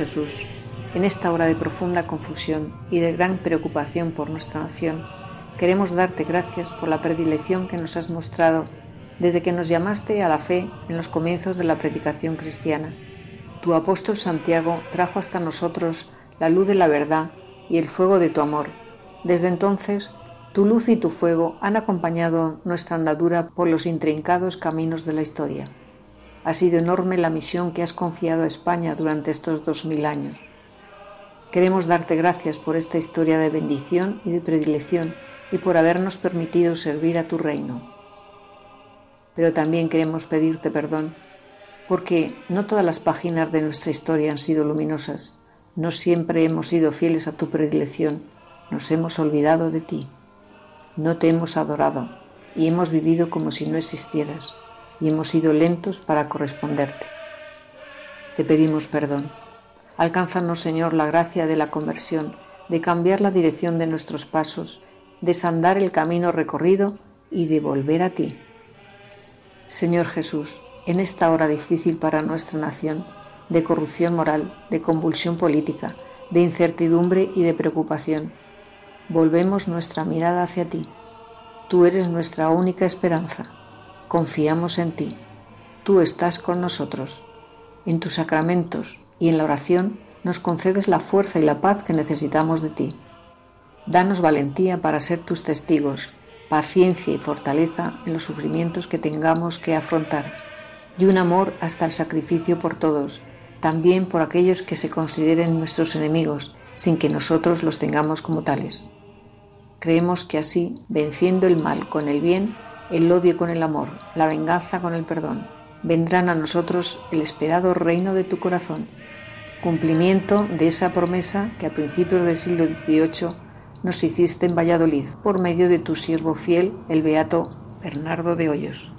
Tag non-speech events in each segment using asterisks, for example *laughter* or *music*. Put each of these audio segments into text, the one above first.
Jesús, en esta hora de profunda confusión y de gran preocupación por nuestra nación, queremos darte gracias por la predilección que nos has mostrado desde que nos llamaste a la fe en los comienzos de la predicación cristiana. Tu apóstol Santiago trajo hasta nosotros la luz de la verdad y el fuego de tu amor. Desde entonces, tu luz y tu fuego han acompañado nuestra andadura por los intrincados caminos de la historia. Ha sido enorme la misión que has confiado a España durante estos dos mil años. Queremos darte gracias por esta historia de bendición y de predilección y por habernos permitido servir a tu reino. Pero también queremos pedirte perdón porque no todas las páginas de nuestra historia han sido luminosas. No siempre hemos sido fieles a tu predilección. Nos hemos olvidado de ti. No te hemos adorado y hemos vivido como si no existieras y hemos sido lentos para corresponderte. Te pedimos perdón. Alcánzanos, Señor, la gracia de la conversión, de cambiar la dirección de nuestros pasos, de sandar el camino recorrido y de volver a ti. Señor Jesús, en esta hora difícil para nuestra nación, de corrupción moral, de convulsión política, de incertidumbre y de preocupación, volvemos nuestra mirada hacia ti. Tú eres nuestra única esperanza confiamos en ti. Tú estás con nosotros. En tus sacramentos y en la oración nos concedes la fuerza y la paz que necesitamos de ti. Danos valentía para ser tus testigos, paciencia y fortaleza en los sufrimientos que tengamos que afrontar, y un amor hasta el sacrificio por todos, también por aquellos que se consideren nuestros enemigos, sin que nosotros los tengamos como tales. Creemos que así, venciendo el mal con el bien, el odio con el amor, la venganza con el perdón. Vendrán a nosotros el esperado reino de tu corazón, cumplimiento de esa promesa que a principios del siglo XVIII nos hiciste en Valladolid por medio de tu siervo fiel, el beato Bernardo de Hoyos.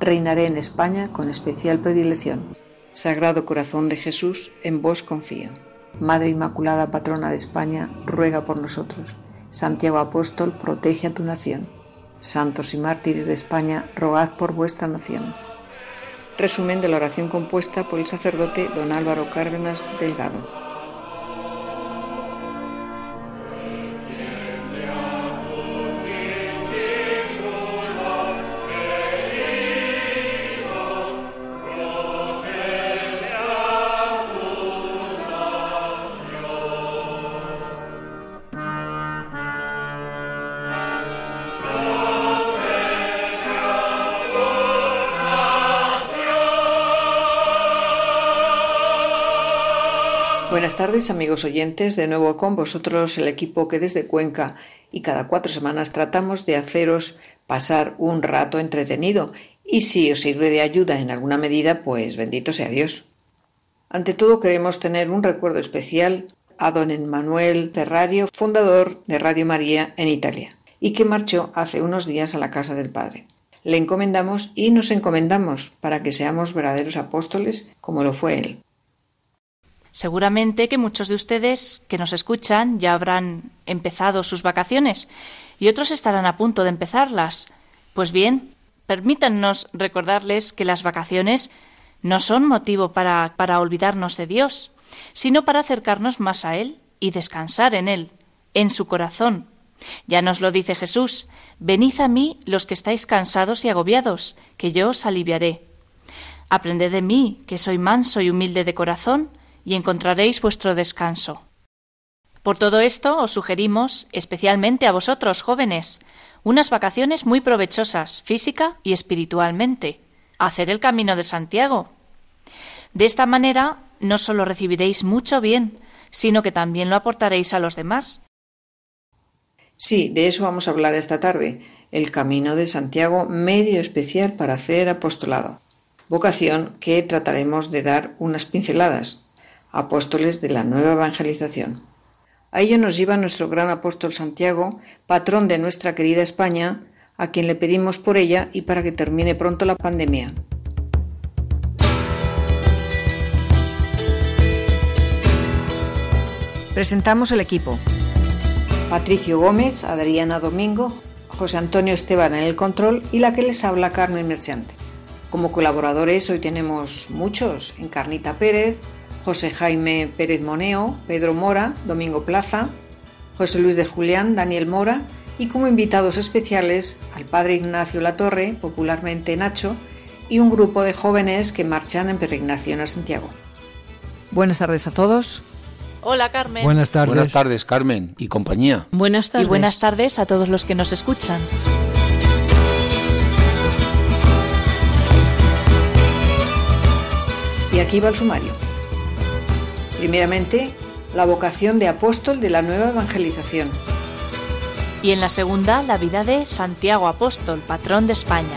Reinaré en España con especial predilección. Sagrado Corazón de Jesús, en vos confío. Madre Inmaculada, patrona de España, ruega por nosotros. Santiago Apóstol, protege a tu nación santos y mártires de España, rogad por vuestra nación. Resumen de la oración compuesta por el sacerdote don Álvaro Cárdenas Delgado. Buenas tardes amigos oyentes, de nuevo con vosotros el equipo que desde Cuenca y cada cuatro semanas tratamos de haceros pasar un rato entretenido y si os sirve de ayuda en alguna medida, pues bendito sea Dios. Ante todo queremos tener un recuerdo especial a don Emmanuel Ferrario, fundador de Radio María en Italia, y que marchó hace unos días a la casa del Padre. Le encomendamos y nos encomendamos para que seamos verdaderos apóstoles como lo fue él. Seguramente que muchos de ustedes que nos escuchan ya habrán empezado sus vacaciones y otros estarán a punto de empezarlas. Pues bien, permítannos recordarles que las vacaciones no son motivo para, para olvidarnos de Dios, sino para acercarnos más a Él y descansar en Él, en su corazón. Ya nos lo dice Jesús, venid a mí los que estáis cansados y agobiados, que yo os aliviaré. Aprended de mí, que soy manso y humilde de corazón, y encontraréis vuestro descanso. Por todo esto os sugerimos, especialmente a vosotros jóvenes, unas vacaciones muy provechosas, física y espiritualmente. Hacer el camino de Santiago. De esta manera, no solo recibiréis mucho bien, sino que también lo aportaréis a los demás. Sí, de eso vamos a hablar esta tarde, el Camino de Santiago, medio especial para hacer apostolado, vocación que trataremos de dar unas pinceladas, apóstoles de la nueva evangelización. A ello nos lleva nuestro gran apóstol Santiago, patrón de nuestra querida España, a quien le pedimos por ella y para que termine pronto la pandemia. Presentamos el equipo. Patricio Gómez, Adriana Domingo, José Antonio Esteban en el control y la que les habla Carmen Merchante. Como colaboradores hoy tenemos muchos, Encarnita Pérez, José Jaime Pérez Moneo, Pedro Mora, Domingo Plaza, José Luis de Julián, Daniel Mora y como invitados especiales al padre Ignacio Latorre, popularmente Nacho, y un grupo de jóvenes que marchan en peregrinación a Santiago. Buenas tardes a todos. Hola Carmen. Buenas tardes. Buenas tardes, Carmen y compañía. Buenas tardes. Y buenas tardes a todos los que nos escuchan. Y aquí va el sumario. Primeramente, la vocación de apóstol de la nueva evangelización. Y en la segunda, la vida de Santiago Apóstol, patrón de España.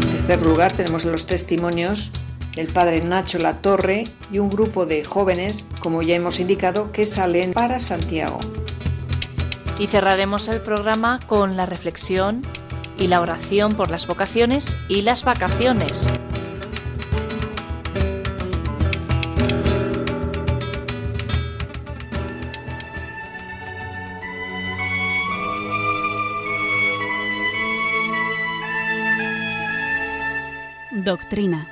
En tercer lugar, tenemos los testimonios del padre Nacho La Torre y un grupo de jóvenes, como ya hemos indicado, que salen para Santiago. Y cerraremos el programa con la reflexión y la oración por las vocaciones y las vacaciones. Doctrina.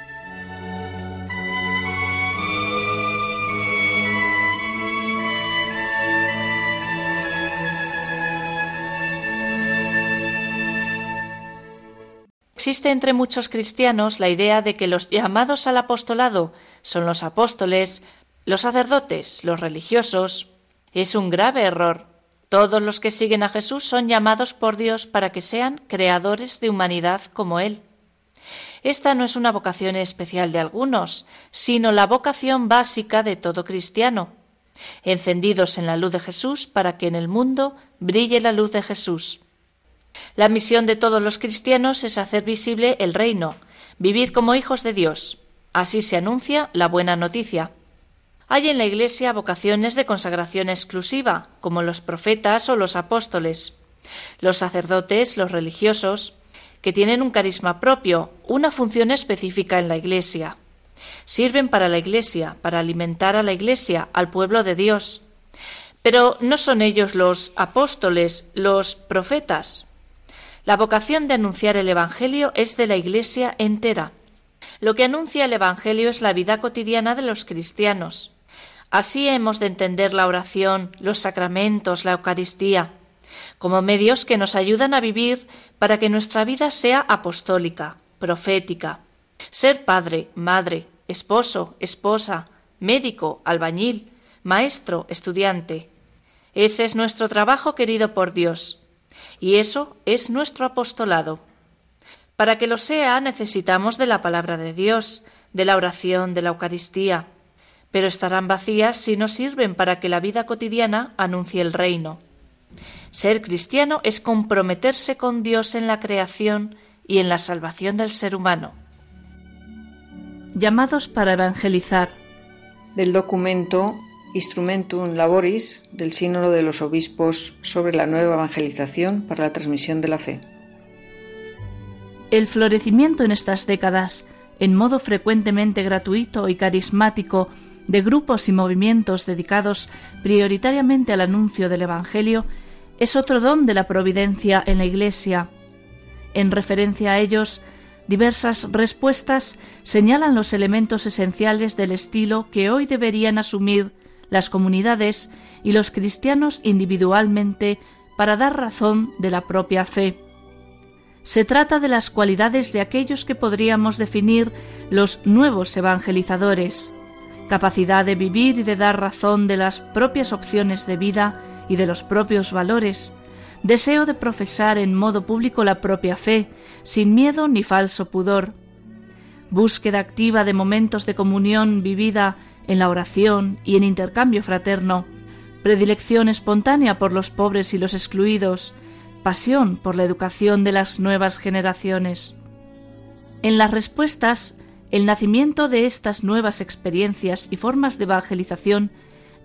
Existe entre muchos cristianos la idea de que los llamados al apostolado son los apóstoles, los sacerdotes, los religiosos. Es un grave error. Todos los que siguen a Jesús son llamados por Dios para que sean creadores de humanidad como Él. Esta no es una vocación especial de algunos, sino la vocación básica de todo cristiano, encendidos en la luz de Jesús para que en el mundo brille la luz de Jesús. La misión de todos los cristianos es hacer visible el reino, vivir como hijos de Dios. Así se anuncia la buena noticia. Hay en la Iglesia vocaciones de consagración exclusiva, como los profetas o los apóstoles, los sacerdotes, los religiosos, que tienen un carisma propio, una función específica en la Iglesia. Sirven para la Iglesia, para alimentar a la Iglesia, al pueblo de Dios. Pero no son ellos los apóstoles, los profetas. La vocación de anunciar el Evangelio es de la Iglesia entera. Lo que anuncia el Evangelio es la vida cotidiana de los cristianos. Así hemos de entender la oración, los sacramentos, la Eucaristía, como medios que nos ayudan a vivir para que nuestra vida sea apostólica, profética. Ser padre, madre, esposo, esposa, médico, albañil, maestro, estudiante. Ese es nuestro trabajo querido por Dios y eso es nuestro apostolado. Para que lo sea necesitamos de la palabra de Dios, de la oración, de la Eucaristía, pero estarán vacías si no sirven para que la vida cotidiana anuncie el reino. Ser cristiano es comprometerse con Dios en la creación y en la salvación del ser humano. Llamados para evangelizar. Del documento Instrumentum Laboris del Sínodo de los Obispos sobre la nueva evangelización para la transmisión de la fe. El florecimiento en estas décadas, en modo frecuentemente gratuito y carismático, de grupos y movimientos dedicados prioritariamente al anuncio del Evangelio, es otro don de la providencia en la Iglesia. En referencia a ellos, diversas respuestas señalan los elementos esenciales del estilo que hoy deberían asumir las comunidades y los cristianos individualmente para dar razón de la propia fe. Se trata de las cualidades de aquellos que podríamos definir los nuevos evangelizadores, capacidad de vivir y de dar razón de las propias opciones de vida y de los propios valores, deseo de profesar en modo público la propia fe, sin miedo ni falso pudor, búsqueda activa de momentos de comunión vivida en la oración y en intercambio fraterno, predilección espontánea por los pobres y los excluidos, pasión por la educación de las nuevas generaciones. En las respuestas, el nacimiento de estas nuevas experiencias y formas de evangelización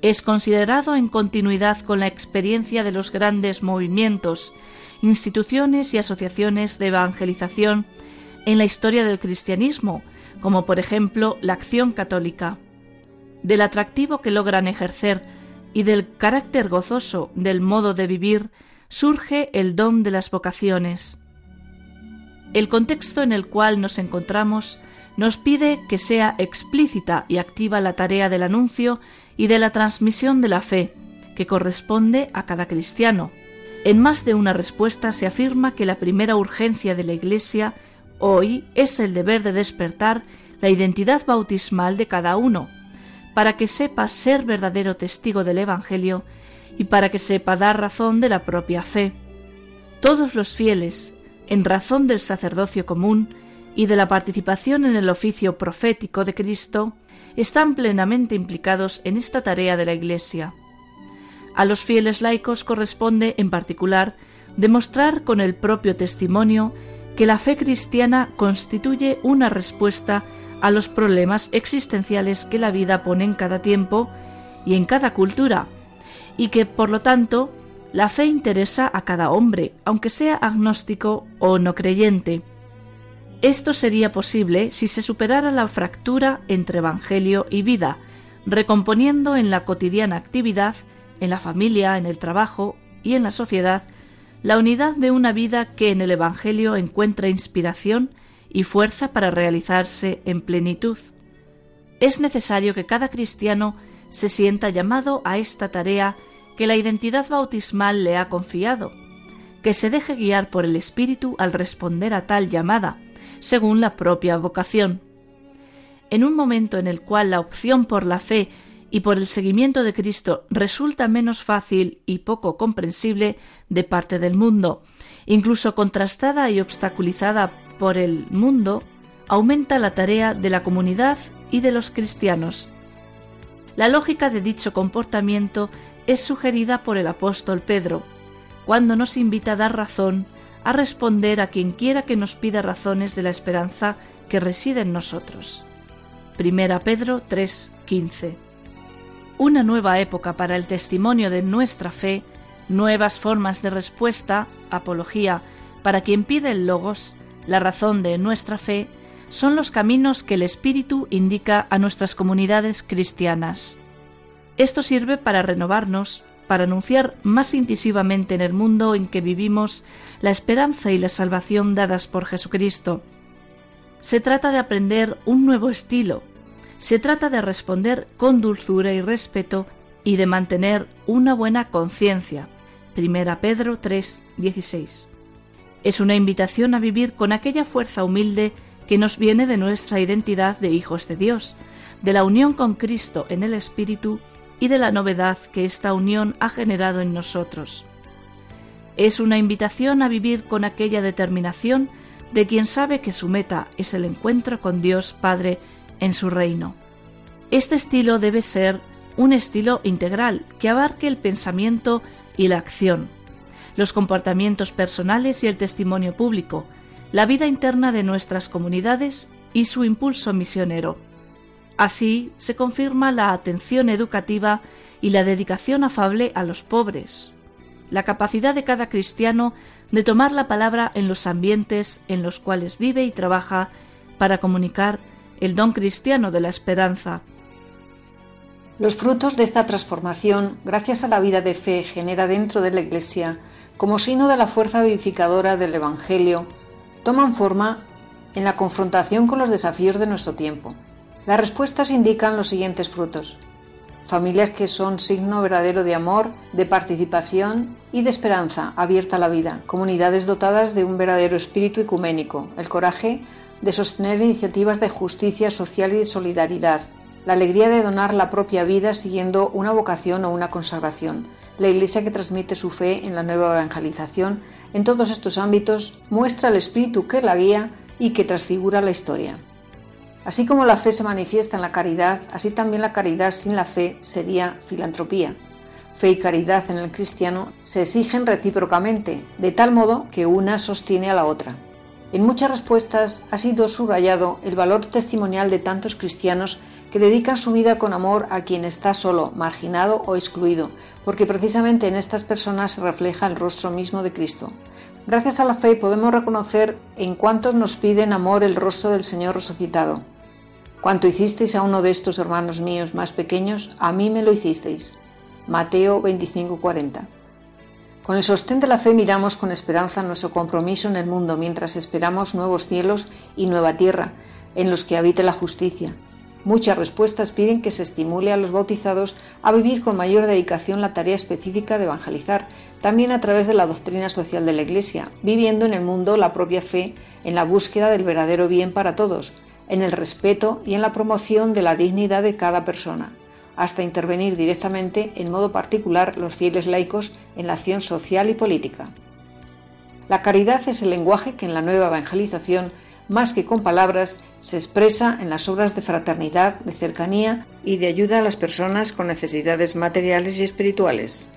es considerado en continuidad con la experiencia de los grandes movimientos, instituciones y asociaciones de evangelización en la historia del cristianismo, como por ejemplo la Acción Católica, del atractivo que logran ejercer y del carácter gozoso del modo de vivir surge el don de las vocaciones. El contexto en el cual nos encontramos nos pide que sea explícita y activa la tarea del anuncio y de la transmisión de la fe, que corresponde a cada cristiano. En más de una respuesta se afirma que la primera urgencia de la Iglesia hoy es el deber de despertar la identidad bautismal de cada uno, para que sepa ser verdadero testigo del Evangelio y para que sepa dar razón de la propia fe. Todos los fieles, en razón del sacerdocio común y de la participación en el oficio profético de Cristo, están plenamente implicados en esta tarea de la Iglesia. A los fieles laicos corresponde, en particular, demostrar con el propio testimonio que la fe cristiana constituye una respuesta a los problemas existenciales que la vida pone en cada tiempo y en cada cultura, y que, por lo tanto, la fe interesa a cada hombre, aunque sea agnóstico o no creyente. Esto sería posible si se superara la fractura entre Evangelio y vida, recomponiendo en la cotidiana actividad, en la familia, en el trabajo y en la sociedad, la unidad de una vida que en el Evangelio encuentra inspiración y fuerza para realizarse en plenitud. Es necesario que cada cristiano se sienta llamado a esta tarea que la identidad bautismal le ha confiado, que se deje guiar por el Espíritu al responder a tal llamada, según la propia vocación. En un momento en el cual la opción por la fe y por el seguimiento de Cristo resulta menos fácil y poco comprensible de parte del mundo, incluso contrastada y obstaculizada por el mundo, aumenta la tarea de la comunidad y de los cristianos. La lógica de dicho comportamiento es sugerida por el apóstol Pedro, cuando nos invita a dar razón, a responder a quien quiera que nos pida razones de la esperanza que reside en nosotros. Primera Pedro 3:15 una nueva época para el testimonio de nuestra fe, nuevas formas de respuesta, apología, para quien pide el logos, la razón de nuestra fe, son los caminos que el Espíritu indica a nuestras comunidades cristianas. Esto sirve para renovarnos, para anunciar más incisivamente en el mundo en que vivimos la esperanza y la salvación dadas por Jesucristo. Se trata de aprender un nuevo estilo, se trata de responder con dulzura y respeto y de mantener una buena conciencia. Primera Pedro 3, 16. Es una invitación a vivir con aquella fuerza humilde que nos viene de nuestra identidad de hijos de Dios, de la unión con Cristo en el Espíritu y de la novedad que esta unión ha generado en nosotros. Es una invitación a vivir con aquella determinación de quien sabe que su meta es el encuentro con Dios Padre en su reino. Este estilo debe ser un estilo integral que abarque el pensamiento y la acción, los comportamientos personales y el testimonio público, la vida interna de nuestras comunidades y su impulso misionero. Así se confirma la atención educativa y la dedicación afable a los pobres, la capacidad de cada cristiano de tomar la palabra en los ambientes en los cuales vive y trabaja para comunicar el don cristiano de la esperanza. Los frutos de esta transformación, gracias a la vida de fe, genera dentro de la Iglesia, como signo de la fuerza vivificadora del Evangelio, toman forma en la confrontación con los desafíos de nuestro tiempo. Las respuestas indican los siguientes frutos. Familias que son signo verdadero de amor, de participación y de esperanza abierta a la vida. Comunidades dotadas de un verdadero espíritu ecuménico, el coraje de sostener iniciativas de justicia social y de solidaridad, la alegría de donar la propia vida siguiendo una vocación o una consagración, la Iglesia que transmite su fe en la nueva evangelización, en todos estos ámbitos muestra el espíritu que la guía y que transfigura la historia. Así como la fe se manifiesta en la caridad, así también la caridad sin la fe sería filantropía. Fe y caridad en el cristiano se exigen recíprocamente, de tal modo que una sostiene a la otra. En muchas respuestas ha sido subrayado el valor testimonial de tantos cristianos que dedican su vida con amor a quien está solo, marginado o excluido, porque precisamente en estas personas se refleja el rostro mismo de Cristo. Gracias a la fe podemos reconocer en cuantos nos piden amor el rostro del Señor resucitado. Cuanto hicisteis a uno de estos hermanos míos más pequeños, a mí me lo hicisteis. Mateo 25:40. Con el sostén de la fe miramos con esperanza nuestro compromiso en el mundo mientras esperamos nuevos cielos y nueva tierra en los que habite la justicia. Muchas respuestas piden que se estimule a los bautizados a vivir con mayor dedicación la tarea específica de evangelizar, también a través de la doctrina social de la Iglesia, viviendo en el mundo la propia fe en la búsqueda del verdadero bien para todos, en el respeto y en la promoción de la dignidad de cada persona, hasta intervenir directamente en modo particular los fieles laicos en la acción social y política. La caridad es el lenguaje que en la nueva evangelización, más que con palabras, se expresa en las obras de fraternidad, de cercanía y de ayuda a las personas con necesidades materiales y espirituales.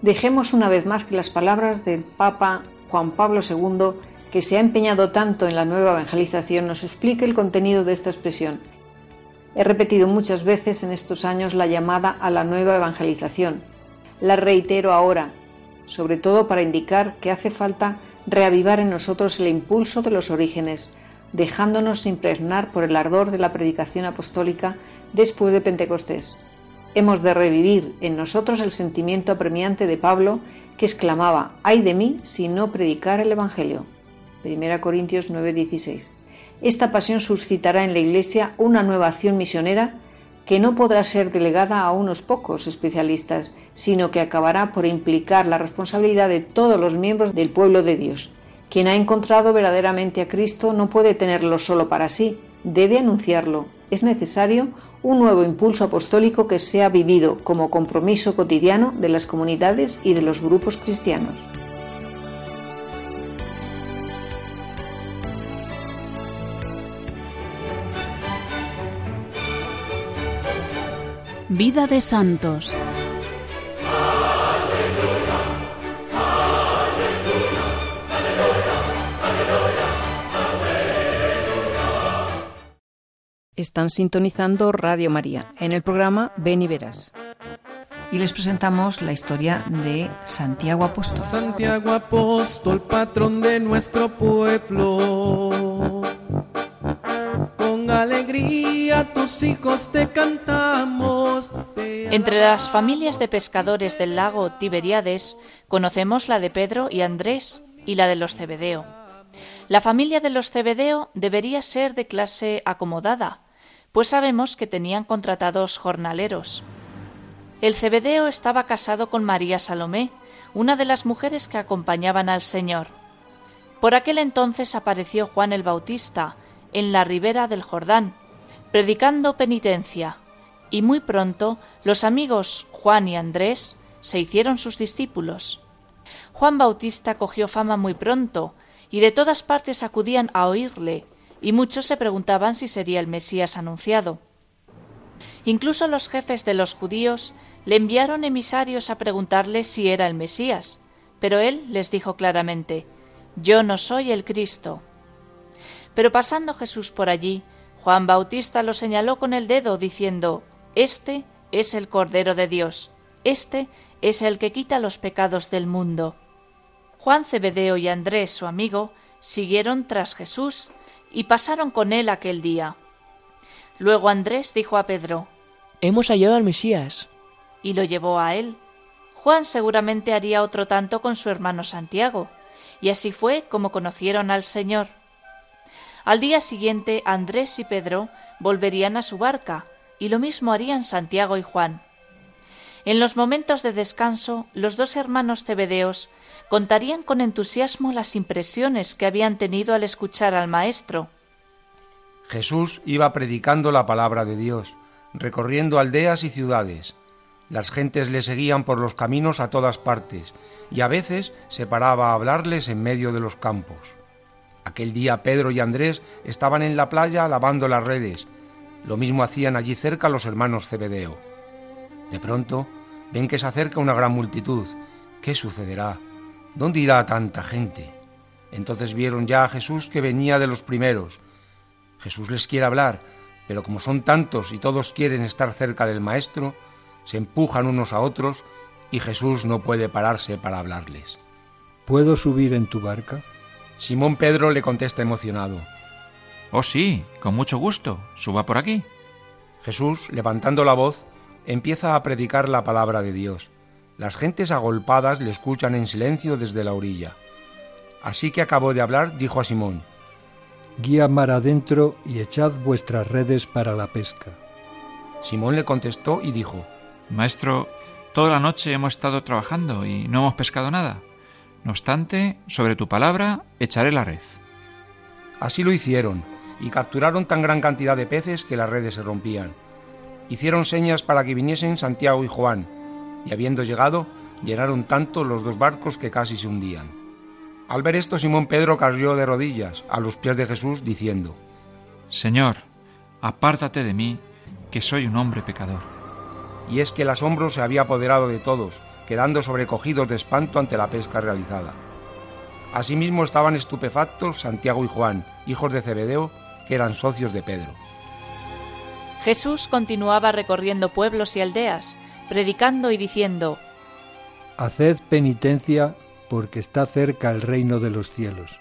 Dejemos una vez más que las palabras del Papa Juan Pablo II que se ha empeñado tanto en la nueva evangelización nos explique el contenido de esta expresión. He repetido muchas veces en estos años la llamada a la nueva evangelización. La reitero ahora, sobre todo para indicar que hace falta reavivar en nosotros el impulso de los orígenes, dejándonos impregnar por el ardor de la predicación apostólica después de Pentecostés. Hemos de revivir en nosotros el sentimiento apremiante de Pablo que exclamaba, ay de mí si no predicar el Evangelio. 1 Corintios 9:16. Esta pasión suscitará en la Iglesia una nueva acción misionera que no podrá ser delegada a unos pocos especialistas, sino que acabará por implicar la responsabilidad de todos los miembros del pueblo de Dios. Quien ha encontrado verdaderamente a Cristo no puede tenerlo solo para sí, debe anunciarlo. Es necesario un nuevo impulso apostólico que sea vivido como compromiso cotidiano de las comunidades y de los grupos cristianos. Vida de Santos. Están sintonizando Radio María en el programa Ven y Verás. Y les presentamos la historia de Santiago Apóstol. Santiago Apóstol, patrón de nuestro pueblo. Hijos te cantamos. Entre las familias de pescadores del lago Tiberíades conocemos la de Pedro y Andrés y la de los Cebedeo. La familia de los Cebedeo debería ser de clase acomodada, pues sabemos que tenían contratados jornaleros. El Cebedeo estaba casado con María Salomé, una de las mujeres que acompañaban al Señor. Por aquel entonces apareció Juan el Bautista en la ribera del Jordán, predicando penitencia, y muy pronto los amigos Juan y Andrés se hicieron sus discípulos. Juan Bautista cogió fama muy pronto, y de todas partes acudían a oírle, y muchos se preguntaban si sería el Mesías anunciado. Incluso los jefes de los judíos le enviaron emisarios a preguntarle si era el Mesías, pero él les dijo claramente Yo no soy el Cristo. Pero pasando Jesús por allí, Juan Bautista lo señaló con el dedo, diciendo Este es el Cordero de Dios, este es el que quita los pecados del mundo. Juan Cebedeo y Andrés, su amigo, siguieron tras Jesús y pasaron con él aquel día. Luego Andrés dijo a Pedro, Hemos hallado al Mesías. y lo llevó a él. Juan seguramente haría otro tanto con su hermano Santiago, y así fue como conocieron al Señor. Al día siguiente Andrés y Pedro volverían a su barca, y lo mismo harían Santiago y Juan. En los momentos de descanso, los dos hermanos cebedeos contarían con entusiasmo las impresiones que habían tenido al escuchar al Maestro. Jesús iba predicando la palabra de Dios, recorriendo aldeas y ciudades. Las gentes le seguían por los caminos a todas partes, y a veces se paraba a hablarles en medio de los campos. Aquel día Pedro y Andrés estaban en la playa lavando las redes. Lo mismo hacían allí cerca los hermanos Cebedeo. De pronto ven que se acerca una gran multitud. ¿Qué sucederá? ¿Dónde irá tanta gente? Entonces vieron ya a Jesús que venía de los primeros. Jesús les quiere hablar, pero como son tantos y todos quieren estar cerca del Maestro, se empujan unos a otros y Jesús no puede pararse para hablarles. ¿Puedo subir en tu barca? Simón Pedro le contesta emocionado. Oh sí, con mucho gusto. Suba por aquí. Jesús, levantando la voz, empieza a predicar la palabra de Dios. Las gentes agolpadas le escuchan en silencio desde la orilla. Así que acabó de hablar, dijo a Simón, Guía mar adentro y echad vuestras redes para la pesca. Simón le contestó y dijo, Maestro, toda la noche hemos estado trabajando y no hemos pescado nada. No obstante, sobre tu palabra echaré la red. Así lo hicieron, y capturaron tan gran cantidad de peces que las redes se rompían. Hicieron señas para que viniesen Santiago y Juan, y habiendo llegado, llenaron tanto los dos barcos que casi se hundían. Al ver esto, Simón Pedro cayó de rodillas a los pies de Jesús, diciendo, Señor, apártate de mí, que soy un hombre pecador. Y es que el asombro se había apoderado de todos, quedando sobrecogidos de espanto ante la pesca realizada. Asimismo estaban estupefactos Santiago y Juan, hijos de Zebedeo, que eran socios de Pedro. Jesús continuaba recorriendo pueblos y aldeas, predicando y diciendo, Haced penitencia porque está cerca el reino de los cielos.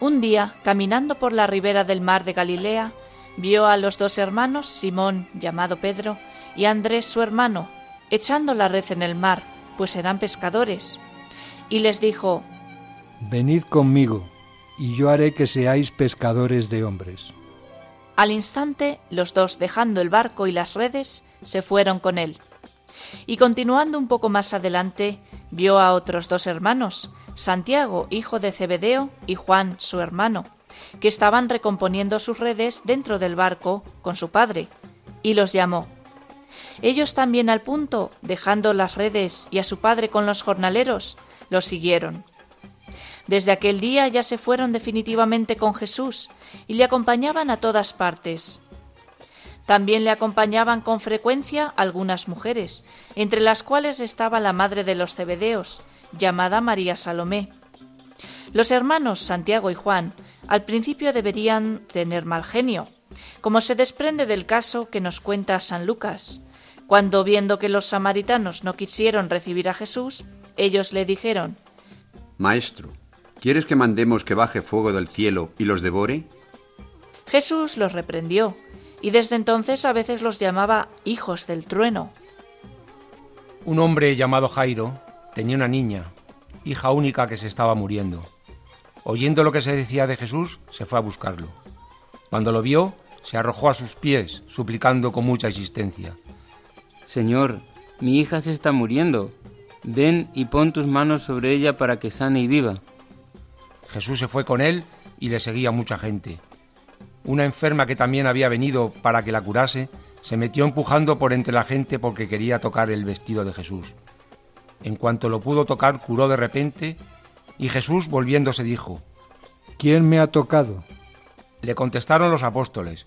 Un día, caminando por la ribera del mar de Galilea, vio a los dos hermanos, Simón, llamado Pedro, y Andrés, su hermano, echando la red en el mar, pues eran pescadores. Y les dijo, Venid conmigo, y yo haré que seáis pescadores de hombres. Al instante, los dos, dejando el barco y las redes, se fueron con él. Y continuando un poco más adelante, vio a otros dos hermanos, Santiago, hijo de Zebedeo, y Juan, su hermano, que estaban recomponiendo sus redes dentro del barco con su padre, y los llamó. Ellos también al punto, dejando las redes y a su padre con los jornaleros, los siguieron. Desde aquel día ya se fueron definitivamente con Jesús y le acompañaban a todas partes. También le acompañaban con frecuencia algunas mujeres, entre las cuales estaba la madre de los Cebedeos, llamada María Salomé. Los hermanos Santiago y Juan al principio deberían tener mal genio, como se desprende del caso que nos cuenta San Lucas, cuando viendo que los samaritanos no quisieron recibir a Jesús, ellos le dijeron, Maestro, ¿quieres que mandemos que baje fuego del cielo y los devore? Jesús los reprendió, y desde entonces a veces los llamaba hijos del trueno. Un hombre llamado Jairo tenía una niña, hija única que se estaba muriendo. Oyendo lo que se decía de Jesús, se fue a buscarlo. Cuando lo vio, se arrojó a sus pies, suplicando con mucha insistencia. Señor, mi hija se está muriendo. Ven y pon tus manos sobre ella para que sane y viva. Jesús se fue con él y le seguía mucha gente. Una enferma que también había venido para que la curase, se metió empujando por entre la gente porque quería tocar el vestido de Jesús. En cuanto lo pudo tocar, curó de repente, y Jesús volviéndose dijo, ¿Quién me ha tocado? Le contestaron los apóstoles,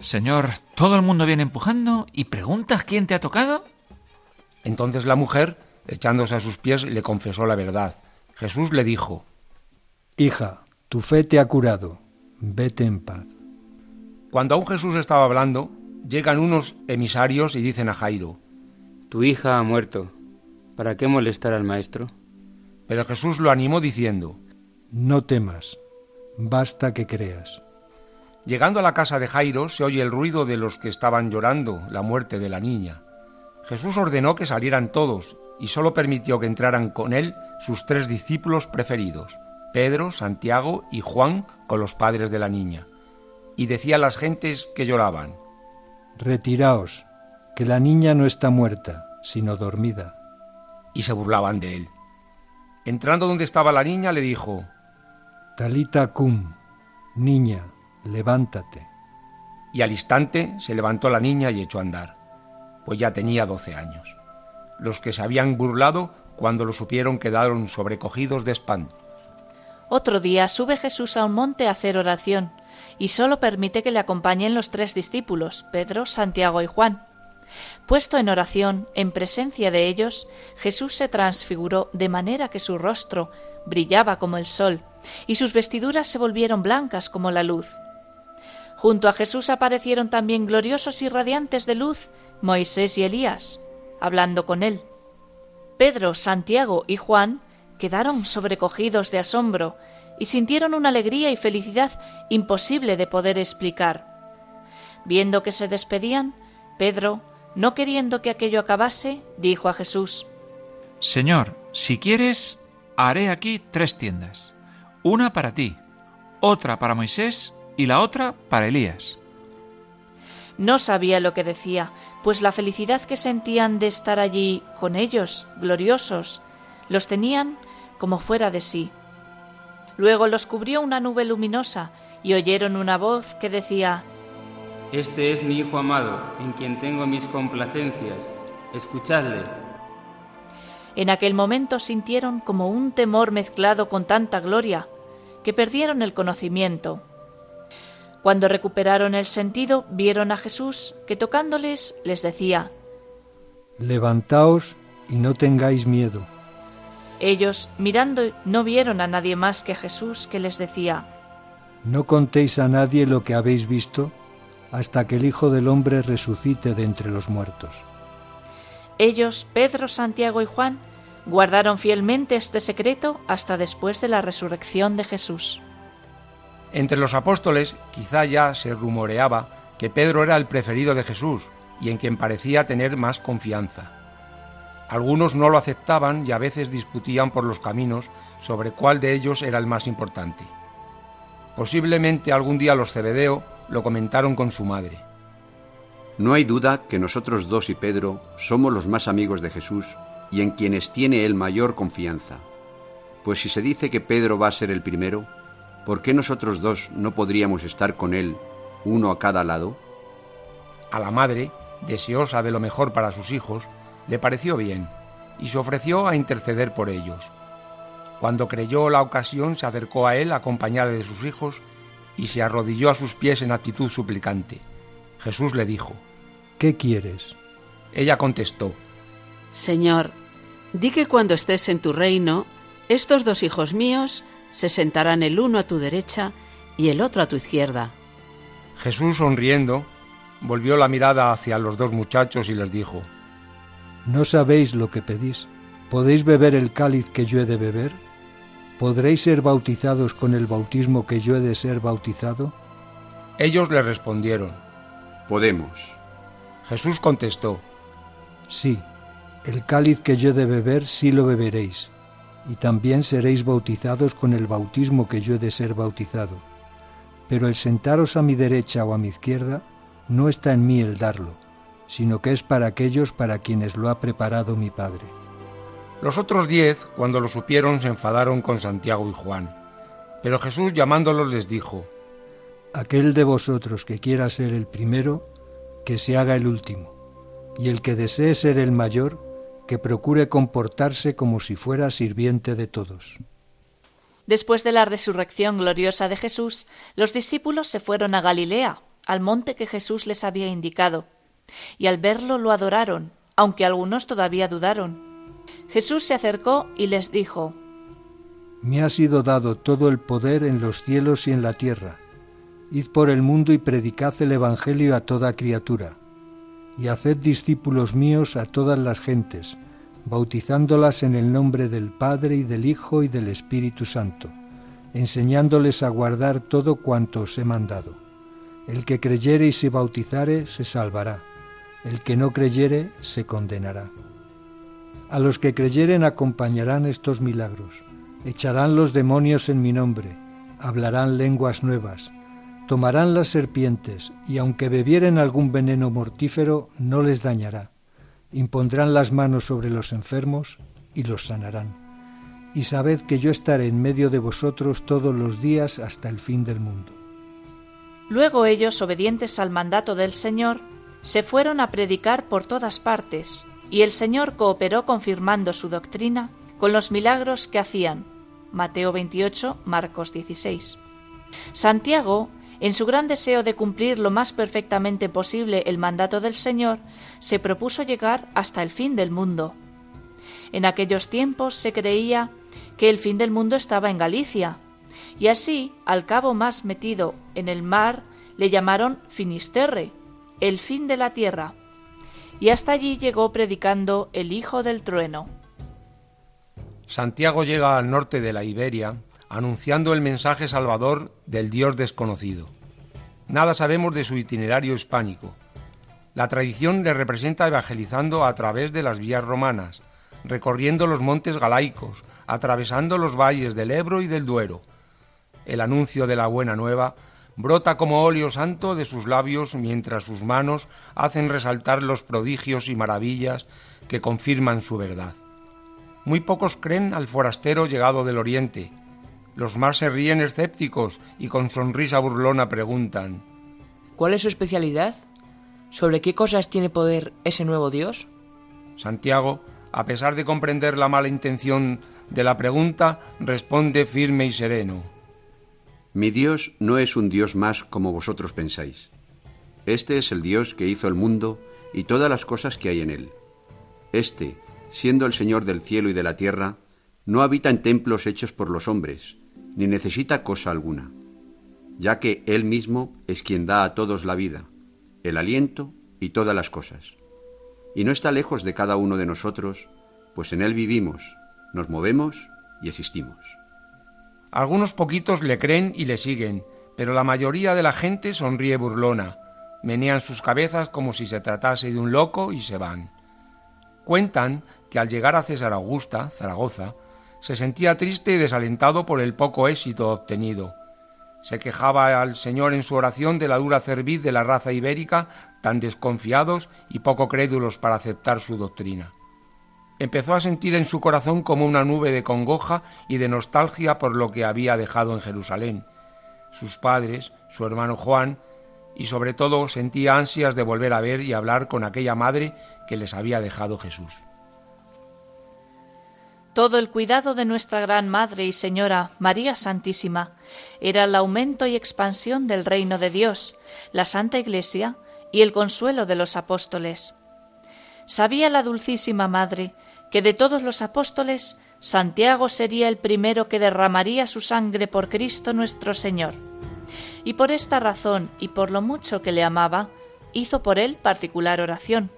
Señor, todo el mundo viene empujando y preguntas quién te ha tocado. Entonces la mujer, echándose a sus pies, le confesó la verdad. Jesús le dijo, Hija, tu fe te ha curado, vete en paz. Cuando aún Jesús estaba hablando, llegan unos emisarios y dicen a Jairo, Tu hija ha muerto, ¿para qué molestar al maestro? Pero Jesús lo animó diciendo, No temas, basta que creas. Llegando a la casa de Jairo se oye el ruido de los que estaban llorando la muerte de la niña. Jesús ordenó que salieran todos y solo permitió que entraran con él sus tres discípulos preferidos, Pedro, Santiago y Juan con los padres de la niña. Y decía a las gentes que lloraban, Retiraos, que la niña no está muerta, sino dormida. Y se burlaban de él. Entrando donde estaba la niña le dijo, Talita cum, niña, levántate. Y al instante se levantó la niña y echó a andar, pues ya tenía doce años. Los que se habían burlado, cuando lo supieron, quedaron sobrecogidos de espanto. Otro día sube Jesús a un monte a hacer oración, y sólo permite que le acompañen los tres discípulos, Pedro, Santiago y Juan. Puesto en oración, en presencia de ellos, Jesús se transfiguró de manera que su rostro brillaba como el sol, y sus vestiduras se volvieron blancas como la luz. Junto a Jesús aparecieron también gloriosos y radiantes de luz Moisés y Elías, hablando con él. Pedro, Santiago y Juan quedaron sobrecogidos de asombro y sintieron una alegría y felicidad imposible de poder explicar. Viendo que se despedían, Pedro, no queriendo que aquello acabase, dijo a Jesús, Señor, si quieres, haré aquí tres tiendas, una para ti, otra para Moisés y la otra para Elías. No sabía lo que decía, pues la felicidad que sentían de estar allí con ellos, gloriosos, los tenían como fuera de sí. Luego los cubrió una nube luminosa y oyeron una voz que decía, Este es mi Hijo amado, en quien tengo mis complacencias. Escuchadle. En aquel momento sintieron como un temor mezclado con tanta gloria, que perdieron el conocimiento. Cuando recuperaron el sentido, vieron a Jesús que tocándoles les decía, Levantaos y no tengáis miedo. Ellos, mirando, no vieron a nadie más que a Jesús que les decía, No contéis a nadie lo que habéis visto hasta que el Hijo del Hombre resucite de entre los muertos. Ellos, Pedro, Santiago y Juan, guardaron fielmente este secreto hasta después de la resurrección de Jesús. Entre los apóstoles quizá ya se rumoreaba que Pedro era el preferido de Jesús y en quien parecía tener más confianza. Algunos no lo aceptaban y a veces discutían por los caminos sobre cuál de ellos era el más importante. Posiblemente algún día los Cebedeo lo comentaron con su madre. No hay duda que nosotros dos y Pedro somos los más amigos de Jesús y en quienes tiene él mayor confianza. Pues si se dice que Pedro va a ser el primero, ¿por qué nosotros dos no podríamos estar con él, uno a cada lado? A la madre, deseosa de lo mejor para sus hijos, le pareció bien y se ofreció a interceder por ellos. Cuando creyó la ocasión, se acercó a él acompañada de sus hijos y se arrodilló a sus pies en actitud suplicante. Jesús le dijo, ¿Qué quieres? Ella contestó, Señor, di que cuando estés en tu reino, estos dos hijos míos se sentarán el uno a tu derecha y el otro a tu izquierda. Jesús, sonriendo, volvió la mirada hacia los dos muchachos y les dijo, ¿No sabéis lo que pedís? ¿Podéis beber el cáliz que yo he de beber? ¿Podréis ser bautizados con el bautismo que yo he de ser bautizado? Ellos le respondieron, Podemos. Jesús contestó, Sí, el cáliz que yo he de beber sí lo beberéis, y también seréis bautizados con el bautismo que yo he de ser bautizado. Pero el sentaros a mi derecha o a mi izquierda no está en mí el darlo, sino que es para aquellos para quienes lo ha preparado mi Padre. Los otros diez, cuando lo supieron, se enfadaron con Santiago y Juan. Pero Jesús llamándolos les dijo, Aquel de vosotros que quiera ser el primero, que se haga el último, y el que desee ser el mayor, que procure comportarse como si fuera sirviente de todos. Después de la resurrección gloriosa de Jesús, los discípulos se fueron a Galilea, al monte que Jesús les había indicado, y al verlo lo adoraron, aunque algunos todavía dudaron. Jesús se acercó y les dijo, Me ha sido dado todo el poder en los cielos y en la tierra. Id por el mundo y predicad el Evangelio a toda criatura, y haced discípulos míos a todas las gentes, bautizándolas en el nombre del Padre y del Hijo y del Espíritu Santo, enseñándoles a guardar todo cuanto os he mandado. El que creyere y se bautizare se salvará, el que no creyere se condenará. A los que creyeren acompañarán estos milagros. Echarán los demonios en mi nombre, hablarán lenguas nuevas, tomarán las serpientes, y aunque bebieren algún veneno mortífero, no les dañará. Impondrán las manos sobre los enfermos y los sanarán. Y sabed que yo estaré en medio de vosotros todos los días hasta el fin del mundo. Luego ellos, obedientes al mandato del Señor, se fueron a predicar por todas partes, y el Señor cooperó confirmando su doctrina con los milagros que hacían. Mateo 28, Marcos 16. Santiago, en su gran deseo de cumplir lo más perfectamente posible el mandato del Señor, se propuso llegar hasta el fin del mundo. En aquellos tiempos se creía que el fin del mundo estaba en Galicia, y así, al cabo más metido en el mar, le llamaron Finisterre, el fin de la tierra, y hasta allí llegó predicando el Hijo del Trueno. Santiago llega al norte de la Iberia anunciando el mensaje salvador del Dios desconocido. Nada sabemos de su itinerario hispánico. La tradición le representa evangelizando a través de las vías romanas, recorriendo los montes galaicos, atravesando los valles del Ebro y del Duero. El anuncio de la buena nueva brota como óleo santo de sus labios mientras sus manos hacen resaltar los prodigios y maravillas que confirman su verdad. Muy pocos creen al forastero llegado del oriente. Los más se ríen escépticos y con sonrisa burlona preguntan ¿Cuál es su especialidad? ¿Sobre qué cosas tiene poder ese nuevo Dios? Santiago, a pesar de comprender la mala intención de la pregunta, responde firme y sereno. Mi Dios no es un Dios más como vosotros pensáis. Este es el Dios que hizo el mundo y todas las cosas que hay en él. Este, siendo el Señor del cielo y de la tierra, no habita en templos hechos por los hombres, ni necesita cosa alguna, ya que Él mismo es quien da a todos la vida, el aliento y todas las cosas. Y no está lejos de cada uno de nosotros, pues en Él vivimos, nos movemos y existimos. Algunos poquitos le creen y le siguen, pero la mayoría de la gente sonríe burlona, menean sus cabezas como si se tratase de un loco y se van. Cuentan que al llegar a César Augusta, Zaragoza, se sentía triste y desalentado por el poco éxito obtenido. Se quejaba al Señor en su oración de la dura cerviz de la raza ibérica, tan desconfiados y poco crédulos para aceptar su doctrina. Empezó a sentir en su corazón como una nube de congoja y de nostalgia por lo que había dejado en Jerusalén. Sus padres, su hermano Juan, y sobre todo sentía ansias de volver a ver y hablar con aquella madre que les había dejado Jesús. Todo el cuidado de nuestra Gran Madre y Señora María Santísima era el aumento y expansión del reino de Dios, la Santa Iglesia y el consuelo de los apóstoles. Sabía la Dulcísima Madre que de todos los apóstoles Santiago sería el primero que derramaría su sangre por Cristo nuestro Señor. Y por esta razón y por lo mucho que le amaba, hizo por él particular oración.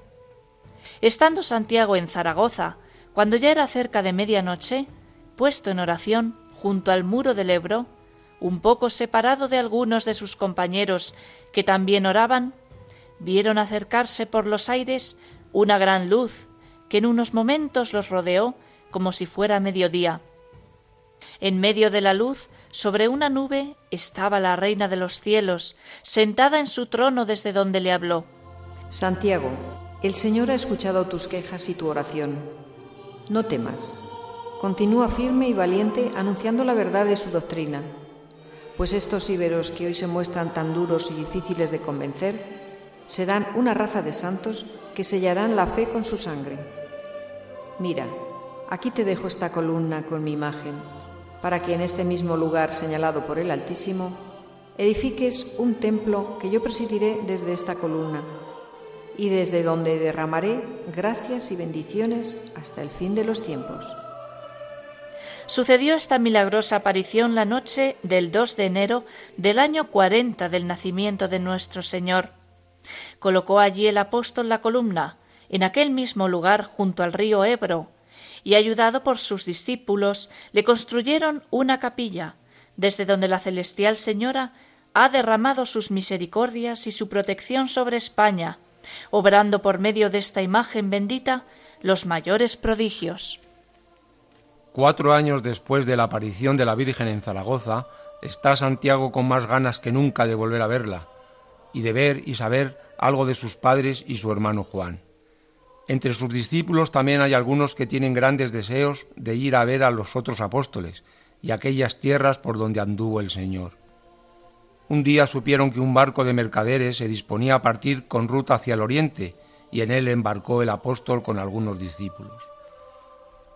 Estando Santiago en Zaragoza, cuando ya era cerca de medianoche, puesto en oración junto al muro del Ebro, un poco separado de algunos de sus compañeros que también oraban, vieron acercarse por los aires una gran luz que en unos momentos los rodeó como si fuera mediodía. En medio de la luz, sobre una nube, estaba la Reina de los cielos, sentada en su trono desde donde le habló. Santiago, el Señor ha escuchado tus quejas y tu oración. No temas. Continúa firme y valiente anunciando la verdad de su doctrina, pues estos íberos que hoy se muestran tan duros y difíciles de convencer serán una raza de santos que sellarán la fe con su sangre. Mira, aquí te dejo esta columna con mi imagen, para que en este mismo lugar señalado por el Altísimo edifiques un templo que yo presidiré desde esta columna y desde donde derramaré gracias y bendiciones hasta el fin de los tiempos. Sucedió esta milagrosa aparición la noche del 2 de enero del año 40 del nacimiento de nuestro Señor. Colocó allí el apóstol la columna, en aquel mismo lugar junto al río Ebro, y ayudado por sus discípulos, le construyeron una capilla, desde donde la celestial Señora ha derramado sus misericordias y su protección sobre España, obrando por medio de esta imagen bendita los mayores prodigios. Cuatro años después de la aparición de la Virgen en Zaragoza, está Santiago con más ganas que nunca de volver a verla, y de ver y saber algo de sus padres y su hermano Juan. Entre sus discípulos también hay algunos que tienen grandes deseos de ir a ver a los otros apóstoles y aquellas tierras por donde anduvo el Señor. Un día supieron que un barco de mercaderes se disponía a partir con ruta hacia el oriente, y en él embarcó el apóstol con algunos discípulos.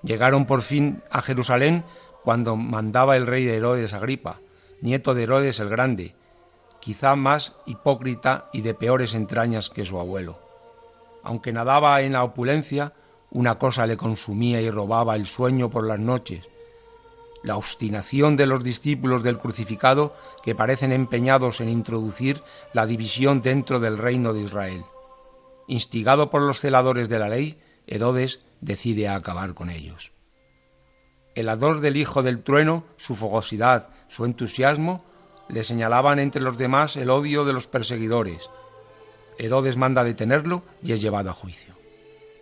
Llegaron por fin a Jerusalén cuando mandaba el rey de Herodes Agripa, nieto de Herodes el Grande, quizá más hipócrita y de peores entrañas que su abuelo. Aunque nadaba en la opulencia, una cosa le consumía y robaba el sueño por las noches, la obstinación de los discípulos del crucificado que parecen empeñados en introducir la división dentro del reino de Israel. Instigado por los celadores de la ley, Herodes decide acabar con ellos. El ador del hijo del trueno, su fogosidad, su entusiasmo, le señalaban entre los demás el odio de los perseguidores. Herodes manda detenerlo y es llevado a juicio.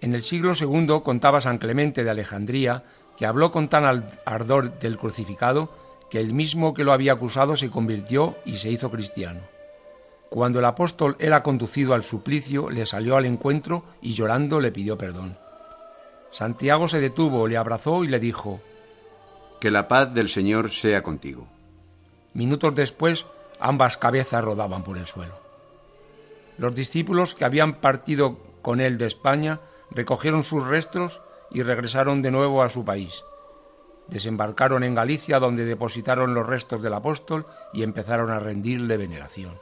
En el siglo II contaba San Clemente de Alejandría que habló con tan ardor del crucificado que el mismo que lo había acusado se convirtió y se hizo cristiano. Cuando el apóstol era conducido al suplicio, le salió al encuentro y llorando le pidió perdón. Santiago se detuvo, le abrazó y le dijo, Que la paz del Señor sea contigo. Minutos después, ambas cabezas rodaban por el suelo. Los discípulos que habían partido con él de España recogieron sus restos y regresaron de nuevo a su país. Desembarcaron en Galicia donde depositaron los restos del apóstol y empezaron a rendirle veneración.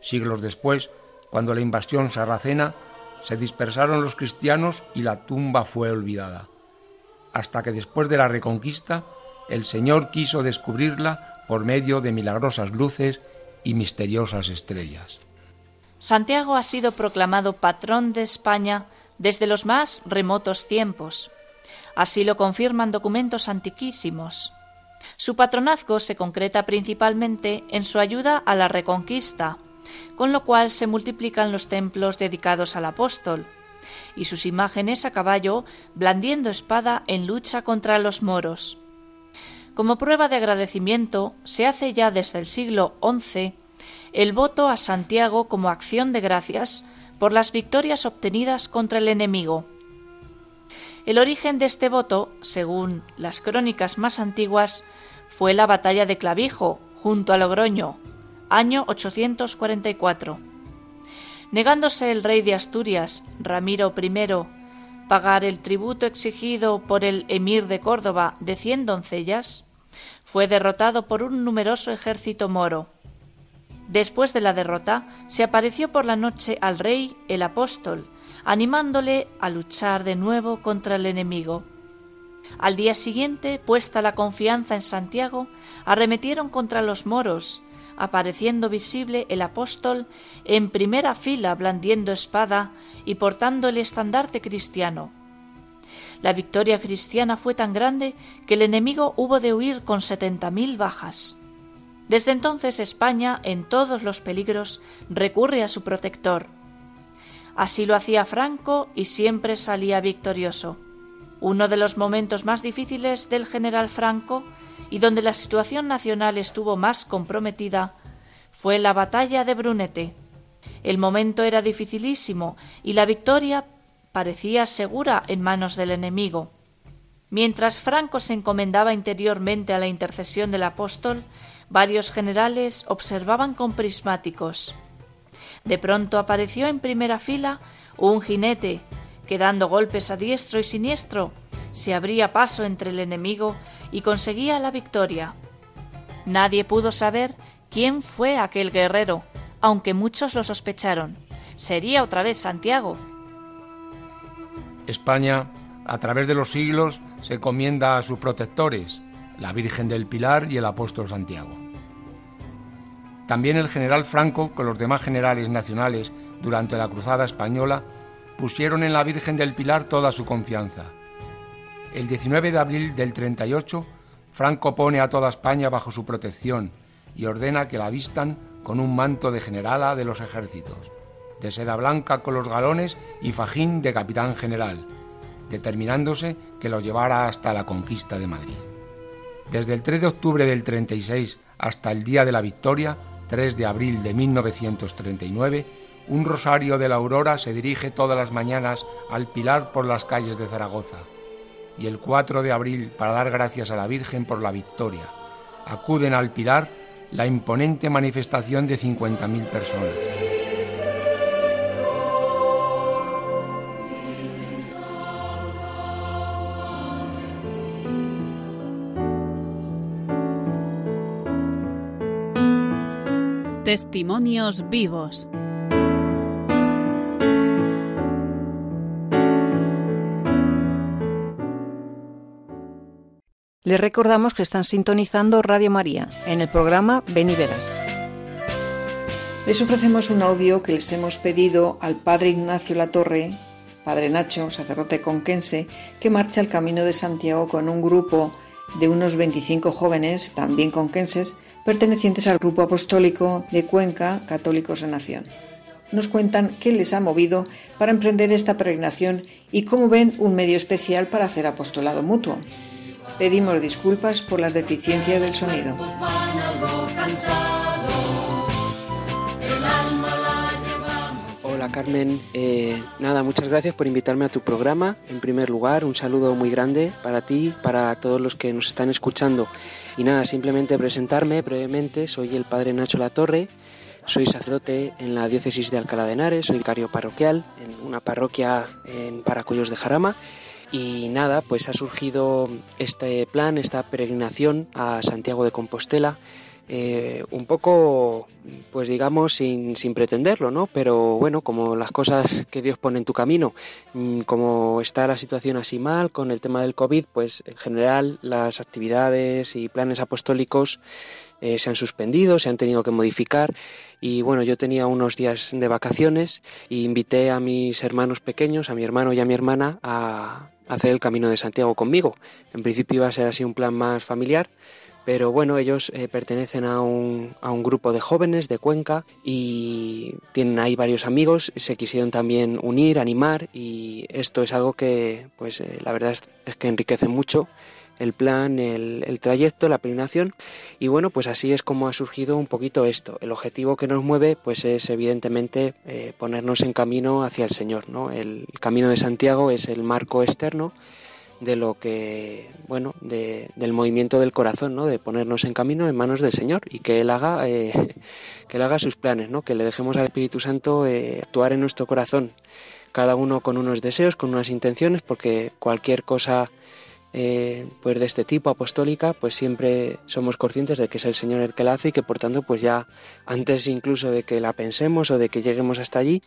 Siglos después, cuando la invasión sarracena, se dispersaron los cristianos y la tumba fue olvidada, hasta que después de la reconquista el Señor quiso descubrirla por medio de milagrosas luces y misteriosas estrellas. Santiago ha sido proclamado patrón de España desde los más remotos tiempos. Así lo confirman documentos antiquísimos. Su patronazgo se concreta principalmente en su ayuda a la reconquista, con lo cual se multiplican los templos dedicados al apóstol, y sus imágenes a caballo blandiendo espada en lucha contra los moros. Como prueba de agradecimiento, se hace ya desde el siglo XI el voto a Santiago como acción de gracias por las victorias obtenidas contra el enemigo. El origen de este voto, según las crónicas más antiguas, fue la batalla de Clavijo, junto a Logroño, año 844. Negándose el rey de Asturias, Ramiro I, pagar el tributo exigido por el emir de Córdoba de cien doncellas, fue derrotado por un numeroso ejército moro. Después de la derrota, se apareció por la noche al rey el apóstol, animándole a luchar de nuevo contra el enemigo. Al día siguiente, puesta la confianza en Santiago, arremetieron contra los moros, apareciendo visible el apóstol en primera fila blandiendo espada y portando el estandarte cristiano. La victoria cristiana fue tan grande que el enemigo hubo de huir con setenta mil bajas. Desde entonces España, en todos los peligros, recurre a su protector. Así lo hacía Franco y siempre salía victorioso. Uno de los momentos más difíciles del general Franco y donde la situación nacional estuvo más comprometida fue la batalla de Brunete. El momento era dificilísimo y la victoria parecía segura en manos del enemigo. Mientras Franco se encomendaba interiormente a la intercesión del apóstol, Varios generales observaban con prismáticos. De pronto apareció en primera fila un jinete que dando golpes a diestro y siniestro se abría paso entre el enemigo y conseguía la victoria. Nadie pudo saber quién fue aquel guerrero, aunque muchos lo sospecharon. Sería otra vez Santiago. España, a través de los siglos, se comienda a sus protectores, la Virgen del Pilar y el apóstol Santiago. También el general Franco, con los demás generales nacionales durante la Cruzada Española, pusieron en la Virgen del Pilar toda su confianza. El 19 de abril del 38, Franco pone a toda España bajo su protección y ordena que la vistan con un manto de generala de los ejércitos, de seda blanca con los galones y fajín de capitán general, determinándose que lo llevara hasta la conquista de Madrid. Desde el 3 de octubre del 36 hasta el día de la victoria, 3 de abril de 1939, un rosario de la aurora se dirige todas las mañanas al Pilar por las calles de Zaragoza. Y el 4 de abril, para dar gracias a la Virgen por la victoria, acuden al Pilar la imponente manifestación de 50.000 personas. Testimonios vivos. Les recordamos que están sintonizando Radio María en el programa Ven y Verás. Les ofrecemos un audio que les hemos pedido al Padre Ignacio Latorre, Padre Nacho, sacerdote conquense, que marcha al Camino de Santiago con un grupo de unos 25 jóvenes, también conquenses, pertenecientes al grupo apostólico de Cuenca Católicos de Nación. Nos cuentan qué les ha movido para emprender esta peregrinación y cómo ven un medio especial para hacer apostolado mutuo. Pedimos disculpas por las deficiencias del sonido. Hola Carmen, eh, nada, muchas gracias por invitarme a tu programa. En primer lugar, un saludo muy grande para ti, para todos los que nos están escuchando. Y nada, simplemente presentarme brevemente, soy el padre Nacho Latorre, soy sacerdote en la diócesis de Alcalá de Henares, soy vicario parroquial en una parroquia en Paracuellos de Jarama. Y nada, pues ha surgido este plan, esta peregrinación a Santiago de Compostela, eh, un poco, pues digamos, sin, sin, pretenderlo, ¿no? Pero bueno, como las cosas que Dios pone en tu camino, mm, como está la situación así mal con el tema del COVID, pues en general las actividades y planes apostólicos eh, se han suspendido, se han tenido que modificar y bueno, yo tenía unos días de vacaciones e invité a mis hermanos pequeños, a mi hermano y a mi hermana, a hacer el Camino de Santiago conmigo. En principio iba a ser así un plan más familiar, pero bueno, ellos eh, pertenecen a un, a un, grupo de jóvenes de Cuenca y tienen ahí varios amigos, se quisieron también unir, animar y esto es algo que pues eh, la verdad es, que enriquece mucho el plan, el, el, trayecto, la peregrinación y bueno, pues así es como ha surgido un poquito esto. El objetivo que nos mueve pues es evidentemente eh, ponernos en camino hacia el Señor, ¿no? El camino de Santiago es el marco externo de lo que, bueno, de, del movimiento del corazón, ¿no? De ponernos en camino en manos del Señor y que Él haga, eh, *laughs* que Él haga sus planes, ¿no? Que le dejemos al Espíritu Santo eh, actuar en nuestro corazón, cada uno con unos deseos, con unas intenciones, porque cualquier cosa eh, pues de este tipo apostólica, pues siempre somos conscientes de que es el Señor el que la hace y que por tanto, pues ya antes incluso de que la pensemos o de que lleguemos hasta allí,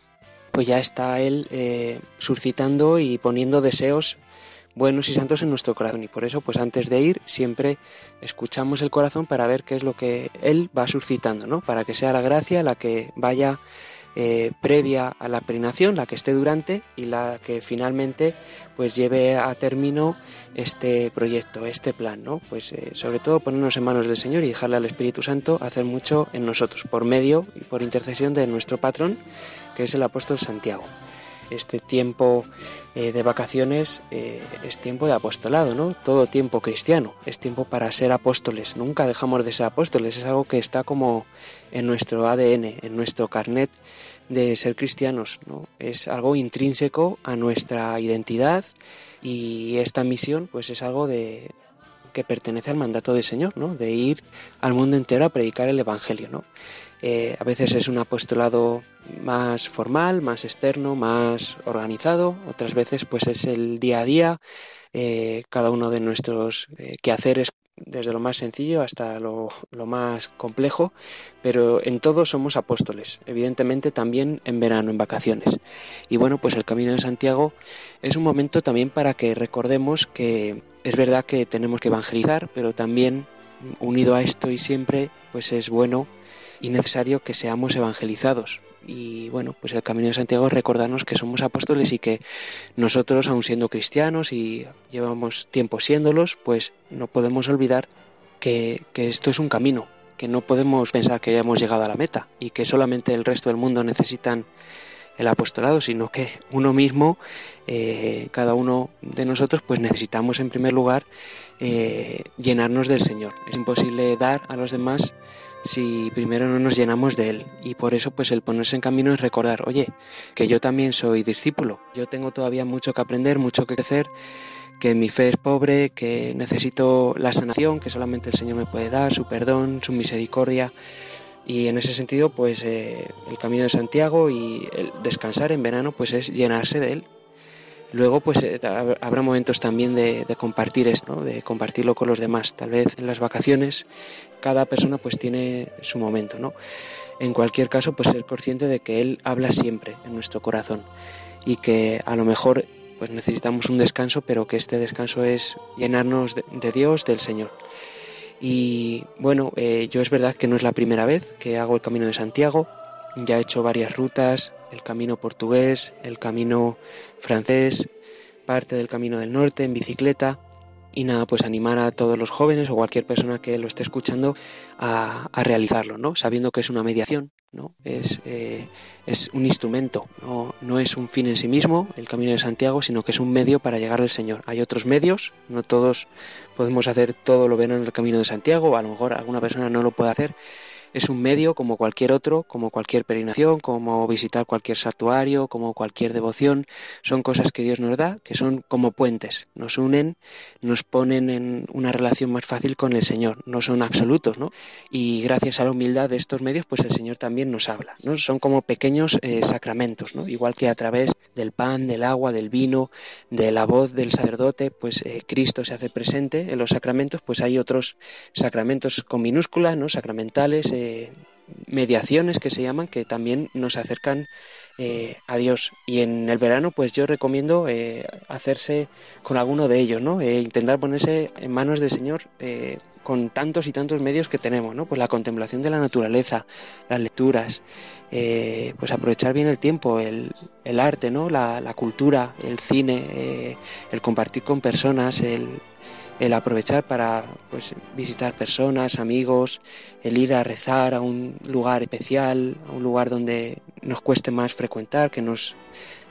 pues ya está Él suscitando y poniendo deseos buenos y santos en nuestro corazón y por eso pues antes de ir siempre escuchamos el corazón para ver qué es lo que él va suscitando, ¿no? Para que sea la gracia la que vaya eh, previa a la peregrinación, la que esté durante y la que finalmente pues lleve a término este proyecto, este plan, ¿no? Pues eh, sobre todo ponernos en manos del Señor y dejarle al Espíritu Santo hacer mucho en nosotros por medio y por intercesión de nuestro patrón que es el apóstol Santiago este tiempo eh, de vacaciones eh, es tiempo de apostolado, ¿no? Todo tiempo cristiano, es tiempo para ser apóstoles. Nunca dejamos de ser apóstoles, es algo que está como en nuestro ADN, en nuestro carnet de ser cristianos, ¿no? Es algo intrínseco a nuestra identidad y esta misión pues es algo de que pertenece al mandato del Señor, ¿no? De ir al mundo entero a predicar el Evangelio, ¿no? Eh, a veces es un apostolado más formal, más externo, más organizado, otras veces pues es el día a día, eh, cada uno de nuestros eh, quehaceres desde lo más sencillo hasta lo, lo, más complejo, pero en todo somos apóstoles, evidentemente también en verano, en vacaciones. Y bueno, pues el Camino de Santiago es un momento también para que recordemos que es verdad que tenemos que evangelizar, pero también unido a esto y siempre, pues es bueno y necesario que seamos evangelizados. Y bueno, pues el Camino de Santiago es recordarnos que somos apóstoles y que nosotros, aun siendo cristianos y llevamos tiempo siéndolos, pues no podemos olvidar que, que esto es un camino, que no podemos pensar que ya hemos llegado a la meta y que solamente el resto del mundo necesitan el apostolado, sino que uno mismo, eh, cada uno de nosotros, pues necesitamos en primer lugar eh, llenarnos del Señor. Es imposible dar a los demás si primero no nos llenamos de Él. Y por eso, pues el ponerse en camino es recordar, oye, que yo también soy discípulo, yo tengo todavía mucho que aprender, mucho que crecer, que mi fe es pobre, que necesito la sanación que solamente el Señor me puede dar, su perdón, su misericordia. Y en ese sentido, pues eh, el camino de Santiago y el descansar en verano, pues es llenarse de Él. Luego, pues eh, habrá momentos también de, compartir esto, de compartirlo con los demás. Tal vez en las vacaciones cada persona pues tiene su momento, ¿no? En cualquier caso, pues ser consciente de que Él habla siempre en nuestro corazón y que a lo mejor pues necesitamos un descanso, pero que este descanso es llenarnos de, Dios, del Señor. Y bueno, eh, yo es verdad que no es la primera vez que hago el Camino de Santiago, ya he hecho varias rutas, el camino portugués, el camino francés, parte del camino del norte en bicicleta. Y nada, pues animar a todos los jóvenes o cualquier persona que lo esté escuchando a, realizarlo, ¿no? Sabiendo que es una mediación, ¿no? Es, eh, es un instrumento, ¿no? no es un fin en sí mismo, el Camino de Santiago, sino que es un medio para llegar al Señor. Hay otros medios, no todos podemos hacer todo lo bueno en el Camino de Santiago, a lo mejor alguna persona no lo puede hacer, es un medio como cualquier otro, como cualquier peregrinación, como visitar cualquier santuario, como cualquier devoción. Son cosas que Dios nos da, que son como puentes. Nos unen, nos ponen en una relación más fácil con el Señor. No son absolutos, ¿no? Y gracias a la humildad de estos medios, pues el Señor también nos habla, ¿no? Son como pequeños eh, sacramentos, ¿no? Igual que a través del pan, del agua, del vino, de la voz del sacerdote, pues eh, Cristo se hace presente en los sacramentos, pues hay otros sacramentos con minúscula, ¿no? Sacramentales, eh, mediaciones que se llaman que también nos acercan eh, a Dios. Y en el verano pues yo recomiendo eh, hacerse con alguno de ellos no e intentar ponerse en manos del Señor con tantos y tantos medios que tenemos no pues la contemplación de la naturaleza las lecturas pues aprovechar bien el tiempo el, el arte no la, la, cultura el cine el compartir con personas el el aprovechar para pues, visitar personas, amigos, el ir a rezar a un lugar especial, a un lugar donde nos cueste más frecuentar, que nos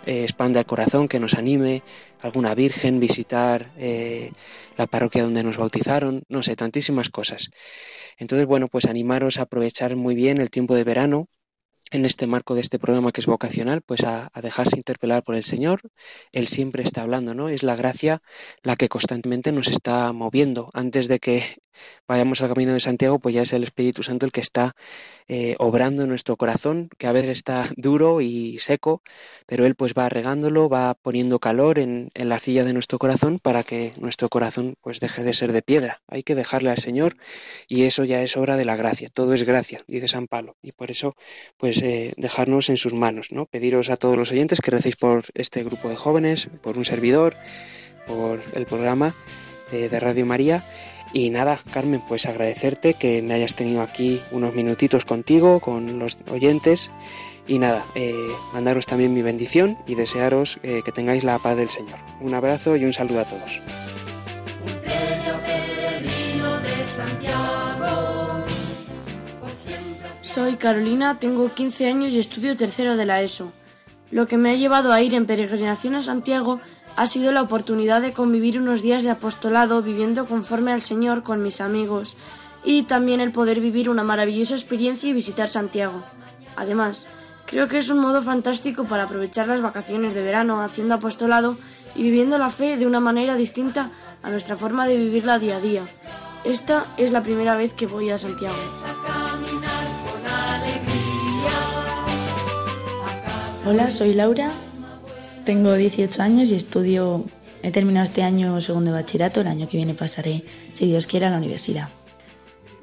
eh, expanda el corazón, que nos anime, alguna virgen, visitar eh, la parroquia donde nos bautizaron, no sé, tantísimas cosas. Entonces, bueno, pues animaros a aprovechar muy bien el tiempo de verano, en este marco de este programa que es vocacional, pues a, dejarse interpelar por el Señor. Él siempre está hablando, ¿no? Es la gracia la que constantemente nos está moviendo. Antes de que vayamos al camino de Santiago, pues ya es el Espíritu Santo el que está eh, obrando en nuestro corazón, que a veces está *laughs* duro y seco, pero Él pues va regándolo, va poniendo calor en, la arcilla de nuestro corazón para que nuestro corazón pues deje de ser de piedra. Hay que dejarle al Señor y eso ya es obra de la gracia. Todo es gracia, dice San Pablo. Y por eso pues eh, dejarnos en sus manos, ¿no? Pediros a todos los oyentes que recéis por este grupo de jóvenes, por un servidor, por el programa de Radio María y nada, Carmen, pues agradecerte que me hayas tenido aquí unos minutitos contigo, con los oyentes. Y nada, eh, mandaros también mi bendición y desearos eh, que tengáis la paz del Señor. Un abrazo y un saludo a todos. Soy Carolina, tengo 15 años y estudio tercero de la ESO. Lo que me ha llevado a ir en peregrinación a Santiago ha sido la oportunidad de convivir unos días de apostolado viviendo conforme al Señor con mis amigos y también el poder vivir una maravillosa experiencia y visitar Santiago. Además, creo que es un modo fantástico para aprovechar las vacaciones de verano haciendo apostolado y viviendo la fe de una manera distinta a nuestra forma de vivirla día a día. Esta es la primera vez que voy a Santiago. Hola, soy Laura tengo 18 años y estudio, he terminado este año segundo de bachillerato, el año que viene pasaré, si Dios quiere, a la universidad.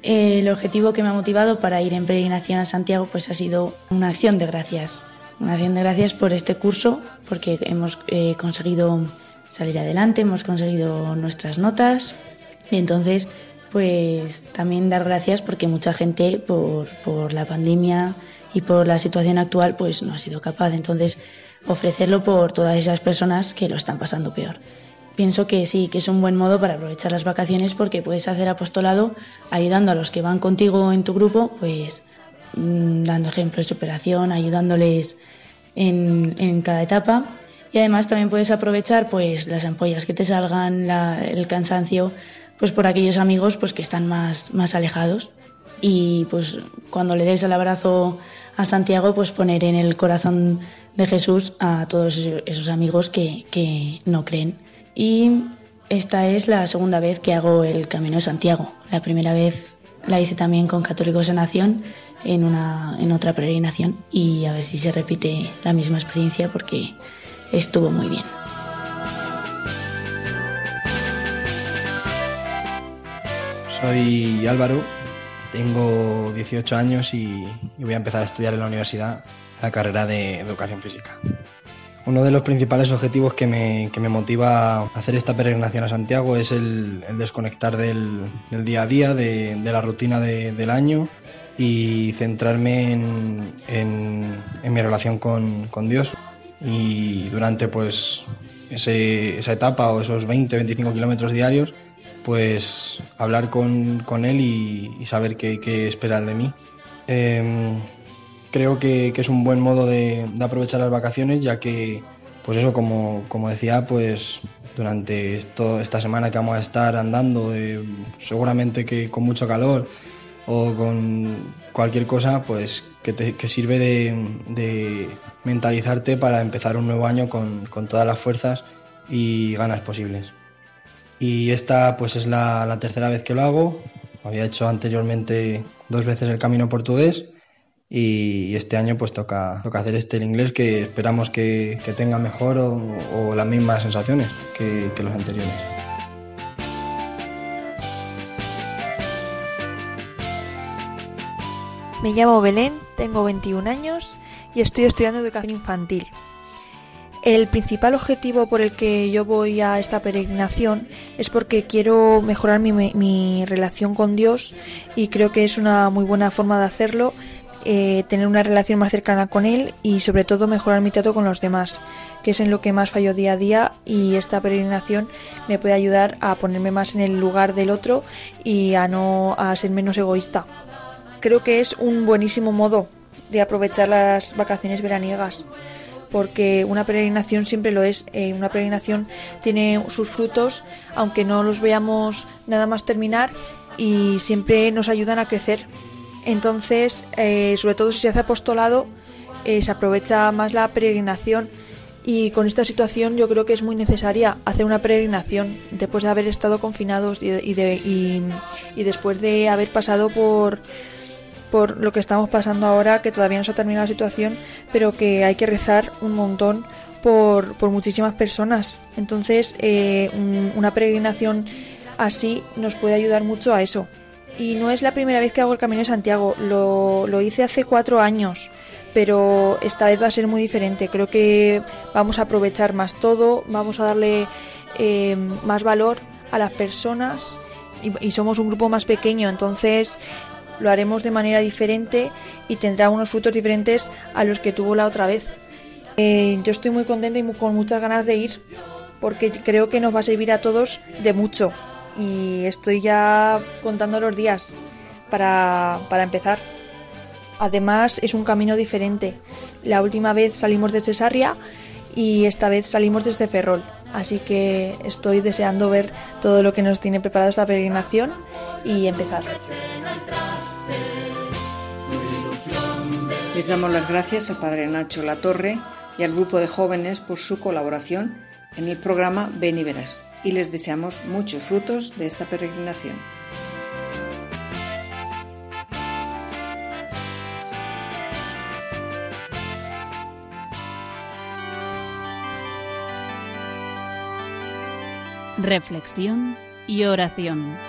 El objetivo que me ha motivado para ir en peregrinación a Santiago pues ha sido una acción de gracias, una acción de gracias por este curso, porque hemos eh, conseguido salir adelante, hemos conseguido nuestras notas y entonces pues también dar gracias porque mucha gente por, por la pandemia y por la situación actual pues no ha sido capaz. Entonces ofrecerlo por todas esas personas que lo están pasando peor. Pienso que sí, que es un buen modo para aprovechar las vacaciones porque puedes hacer apostolado ayudando a los que van contigo en tu grupo, pues mm, dando ejemplos de superación, ayudándoles en, cada etapa. Y además también puedes aprovechar pues las ampollas que te salgan, el cansancio, pues por aquellos amigos pues que están más, más alejados y pues cuando le des el abrazo a Santiago, pues poner en el corazón de Jesús a todos esos amigos que, que no creen. Y esta es la segunda vez que hago el Camino de Santiago. La primera vez la hice también con Católicos en Nación en, una, en otra peregrinación y a ver si se repite la misma experiencia porque estuvo muy bien. Soy Álvaro tengo 18 años y, voy a empezar a estudiar en la universidad la carrera de educación física. Uno de los principales objetivos que me, motiva a hacer esta peregrinación a Santiago es el, desconectar del, día a día, de, la rutina del año y centrarme en, mi relación con, Dios. Y durante pues, esa etapa o esos 20-25 kilómetros diarios, pues hablar con, Él y, saber qué, qué espera de mí. Em, creo que, es un buen modo de, aprovechar las vacaciones, ya que, pues eso, como, decía, pues durante esta semana que vamos a estar andando, eh, seguramente que con mucho calor o con cualquier cosa, pues que, te, sirve de, mentalizarte para empezar un nuevo año con, todas las fuerzas y ganas posibles. Y esta pues es la, tercera vez que lo hago. Había hecho anteriormente dos veces el camino portugués y este año pues toca, toca hacer este el inglés que esperamos que, tenga mejor o, las mismas sensaciones que, que los anteriores. Me llamo Belén, tengo 21 años y estoy estudiando educación infantil. El principal objetivo por el que yo voy a esta peregrinación es porque quiero mejorar mi, relación con Dios y creo que es una muy buena forma de hacerlo eh, tener una relación más cercana con él y sobre todo mejorar mi trato con los demás, que es en lo que más fallo día a día y esta peregrinación me puede ayudar a ponerme más en el lugar del otro y a no a ser menos egoísta. Creo que es un buenísimo modo de aprovechar las vacaciones veraniegas porque una peregrinación siempre lo es. Eh, una peregrinación tiene sus frutos, aunque no los veamos nada más terminar, y siempre nos ayudan a crecer. Entonces, eh, sobre todo si se hace apostolado, eh, se aprovecha más la peregrinación y con esta situación yo creo que es muy necesaria hacer una peregrinación después de haber estado confinados y, y, después de haber pasado por, por lo que estamos pasando ahora, que todavía no se ha terminado la situación, pero que hay que rezar un montón por, por muchísimas personas. Entonces, eh, una peregrinación así nos puede ayudar mucho a eso y no es la primera vez que hago el Camino de Santiago, lo, lo hice hace cuatro años, pero esta vez va a ser muy diferente. Creo que vamos a aprovechar más todo, vamos a darle eh, más valor a las personas y, somos un grupo más pequeño, entonces lo haremos de manera diferente y tendrá unos frutos diferentes a los que tuvo la otra vez. Eh, yo estoy muy contenta y con muchas ganas de ir porque creo que nos va a servir a todos de mucho y estoy ya contando los días para, empezar. Además es un camino diferente. La última vez salimos desde Sarria y esta vez salimos desde Ferrol. Así que estoy deseando ver todo lo que nos tiene preparada esta peregrinación y empezar. Les damos las gracias al Padre Nacho Latorre y al grupo de jóvenes por su colaboración en el programa Ven y Verás y les deseamos muchos frutos de esta peregrinación. Reflexión y oración.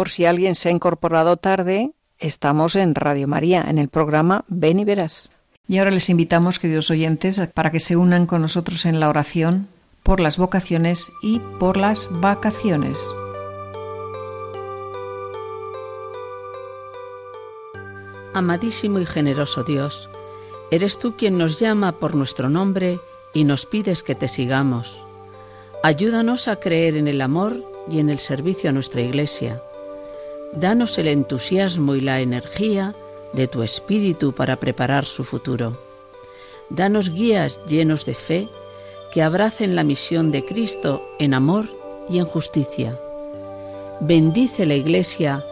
Por si alguien se ha incorporado tarde, estamos en Radio María, en el programa Ven y Verás. Y ahora les invitamos, queridos oyentes, para que se unan con nosotros en la oración por las vocaciones y por las vacaciones. Amadísimo y generoso Dios, eres tú quien nos llama por nuestro nombre y nos pides que te sigamos. Ayúdanos a creer en el amor y en el servicio a nuestra Iglesia. Danos el entusiasmo y la energía de tu espíritu para preparar su futuro. Danos guías llenos de fe que abracen la misión de Cristo en amor y en justicia. Bendice la Iglesia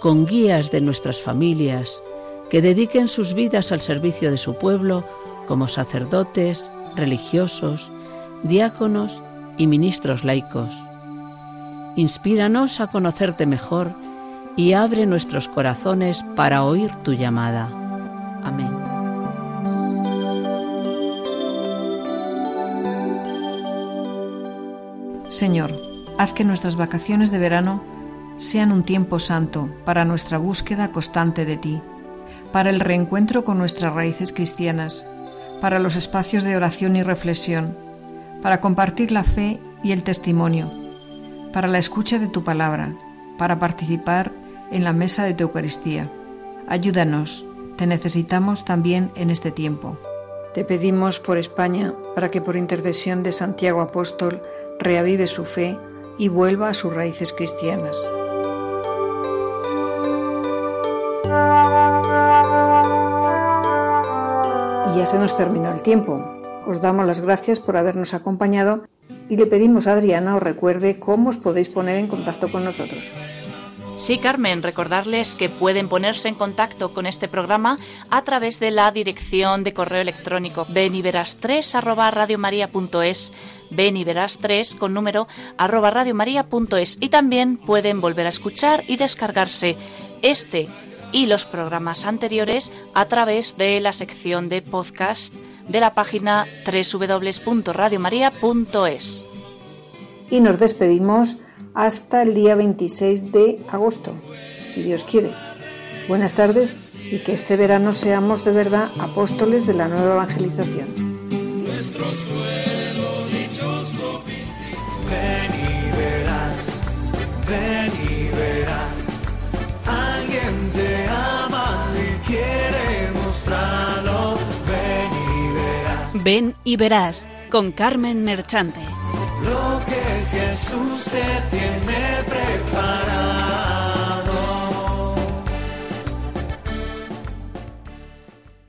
con guías de nuestras familias, que dediquen sus vidas al servicio de su pueblo como sacerdotes, religiosos, diáconos y ministros laicos. Inspíranos a conocerte mejor y abre nuestros corazones para oír tu llamada. Amén. Señor, haz que nuestras vacaciones de verano sean un tiempo santo para nuestra búsqueda constante de ti para el reencuentro con nuestras raíces cristianas, para los espacios de oración y reflexión, para compartir la fe y el testimonio, para la escucha de tu palabra, para participar en la mesa de tu Eucaristía. Ayúdanos, te necesitamos también en este tiempo. Te pedimos por España para que por intercesión de Santiago Apóstol reavive su fe y vuelva a sus raíces cristianas. Y ya se nos terminó el tiempo. Os damos las gracias por habernos acompañado y le pedimos a Adriana os recuerde cómo os podéis poner en contacto con nosotros. Sí, Carmen, recordarles que pueden ponerse en contacto con este programa a través de la dirección de correo electrónico beniveras3 arroba radiomaria.es beniveras3 con número arroba radiomaria.es y también pueden volver a escuchar y descargarse este y los programas anteriores a través de la sección de podcast de la página www.radiomaria.es. Y nos despedimos hasta el día 26 de agosto, si Dios quiere. Buenas tardes y que este verano seamos de verdad apóstoles de la nueva evangelización. Nuestro dichoso ven y verás, ven y verás. Alguien te ama y quiere mostrarlo, ven y verás. Ven y verás con Carmen Merchante. Lo que Jesús te tiene preparado.